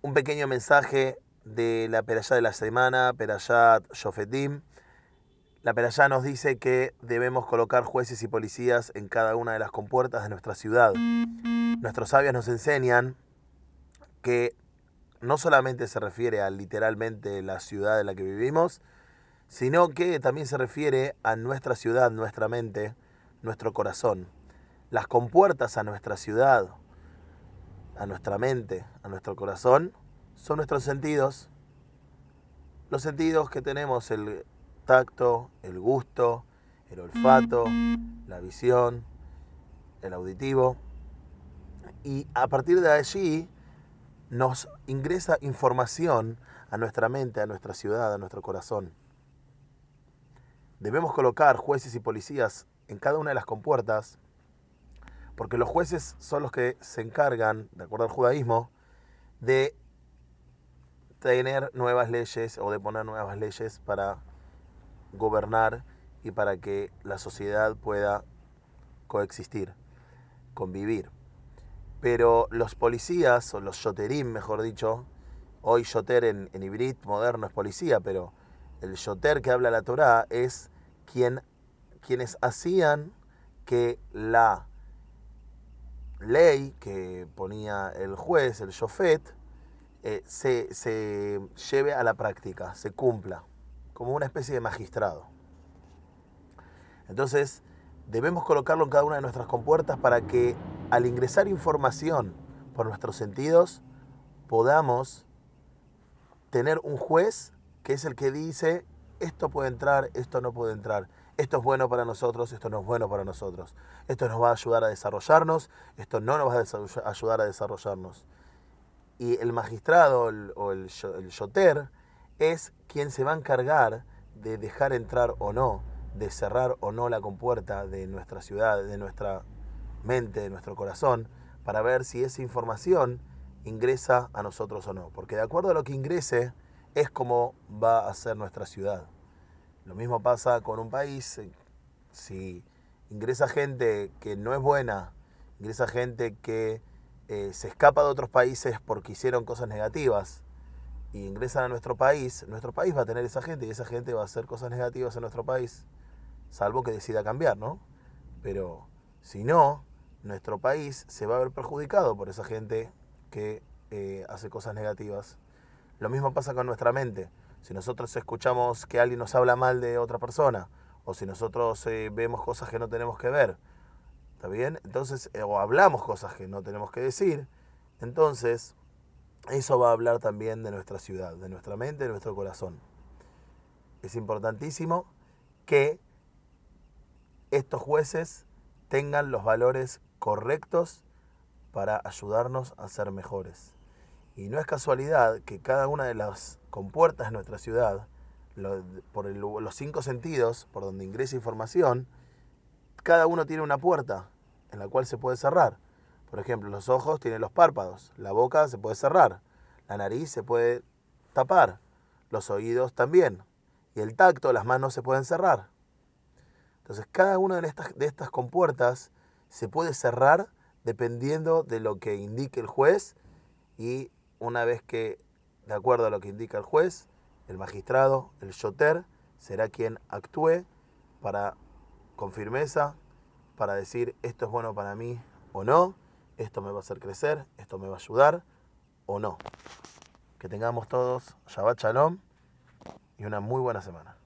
un pequeño mensaje de la Perayá de la semana, Perayat Shofetim. La Perayá nos dice que debemos colocar jueces y policías en cada una de las compuertas de nuestra ciudad. Nuestros sabios nos enseñan que no solamente se refiere a literalmente la ciudad en la que vivimos, sino que también se refiere a nuestra ciudad, nuestra mente, nuestro corazón. Las compuertas a nuestra ciudad, a nuestra mente, a nuestro corazón, son nuestros sentidos. Los sentidos que tenemos, el tacto, el gusto, el olfato, la visión, el auditivo. Y a partir de allí nos ingresa información a nuestra mente, a nuestra ciudad, a nuestro corazón. Debemos colocar jueces y policías en cada una de las compuertas porque los jueces son los que se encargan, de acuerdo al judaísmo, de tener nuevas leyes o de poner nuevas leyes para gobernar y para que la sociedad pueda coexistir, convivir. Pero los policías, o los shoterim, mejor dicho, hoy shoter en, en hibrid moderno es policía, pero el shoter que habla la Torah es quien, quienes hacían que la ley que ponía el juez, el shofet, eh, se, se lleve a la práctica, se cumpla, como una especie de magistrado. Entonces, debemos colocarlo en cada una de nuestras compuertas para que al ingresar información por nuestros sentidos, podamos tener un juez que es el que dice esto puede entrar, esto no puede entrar esto es bueno para nosotros, esto no es bueno para nosotros. Esto nos va a ayudar a desarrollarnos, esto no nos va a ayudar a desarrollarnos. Y el magistrado o el, el yoter es quien se va a encargar de dejar entrar o no, de cerrar o no la compuerta de nuestra ciudad, de nuestra mente, de nuestro corazón, para ver si esa información ingresa a nosotros o no. Porque de acuerdo a lo que ingrese, es como va a ser nuestra ciudad. Lo mismo pasa con un país. Eh, si ingresa gente que no es buena, ingresa gente que eh, se escapa de otros países porque hicieron cosas negativas y ingresan a nuestro país, nuestro país va a tener esa gente y esa gente va a hacer cosas negativas en nuestro país, salvo que decida cambiar, ¿no? Pero si no, nuestro país se va a ver perjudicado por esa gente que eh, hace cosas negativas. Lo mismo pasa con nuestra mente si nosotros escuchamos que alguien nos habla mal de otra persona, o si nosotros eh, vemos cosas que no tenemos que ver, ¿está bien? Entonces, eh, o hablamos cosas que no tenemos que decir, entonces eso va a hablar también de nuestra ciudad, de nuestra mente, de nuestro corazón. Es importantísimo que estos jueces tengan los valores correctos para ayudarnos a ser mejores. Y no es casualidad que cada una de las compuertas de nuestra ciudad, por los cinco sentidos, por donde ingresa información, cada uno tiene una puerta en la cual se puede cerrar. Por ejemplo, los ojos tienen los párpados, la boca se puede cerrar, la nariz se puede tapar, los oídos también, y el tacto, las manos se pueden cerrar. Entonces, cada una de estas, de estas compuertas se puede cerrar dependiendo de lo que indique el juez y una vez que, de acuerdo a lo que indica el juez, el magistrado, el shoter, será quien actúe para, con firmeza, para decir esto es bueno para mí o no, esto me va a hacer crecer, esto me va a ayudar o no. Que tengamos todos Shabbat Shalom y una muy buena semana.